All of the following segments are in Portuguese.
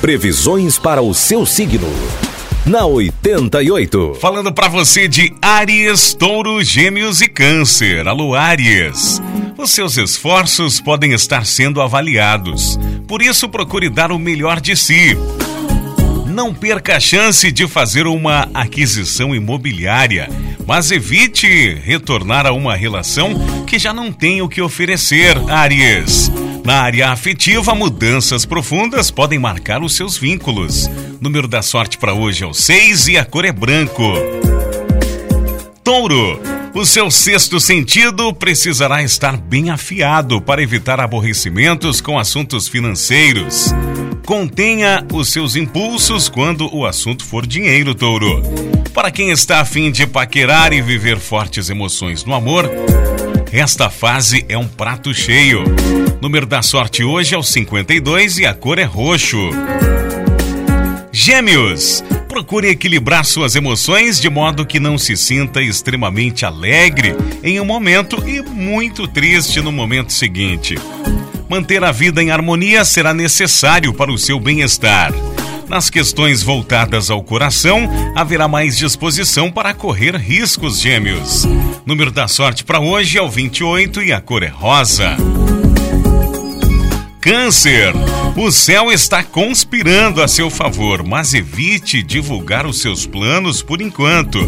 Previsões para o seu signo. Na 88. Falando para você de Áries, Touro, Gêmeos e Câncer. Alô, Áries. Os seus esforços podem estar sendo avaliados. Por isso, procure dar o melhor de si. Não perca a chance de fazer uma aquisição imobiliária, mas evite retornar a uma relação que já não tem o que oferecer, Áries. Na área afetiva, mudanças profundas podem marcar os seus vínculos. Número da sorte para hoje é o 6 e a cor é branco. Touro. O seu sexto sentido precisará estar bem afiado para evitar aborrecimentos com assuntos financeiros. Contenha os seus impulsos quando o assunto for dinheiro, touro. Para quem está afim de paquerar e viver fortes emoções no amor, esta fase é um prato cheio. Número da sorte hoje é o 52 e a cor é roxo. Gêmeos. Procure equilibrar suas emoções de modo que não se sinta extremamente alegre em um momento e muito triste no momento seguinte. Manter a vida em harmonia será necessário para o seu bem-estar. Nas questões voltadas ao coração, haverá mais disposição para correr riscos, gêmeos. Número da sorte para hoje é o 28 e a cor é rosa. Câncer. O céu está conspirando a seu favor, mas evite divulgar os seus planos por enquanto.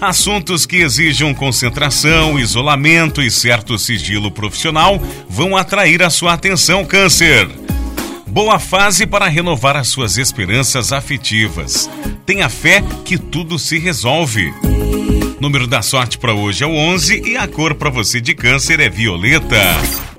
Assuntos que exijam concentração, isolamento e certo sigilo profissional vão atrair a sua atenção, Câncer. Boa fase para renovar as suas esperanças afetivas. Tenha fé que tudo se resolve. Número da sorte para hoje é o 11 e a cor para você de câncer é violeta.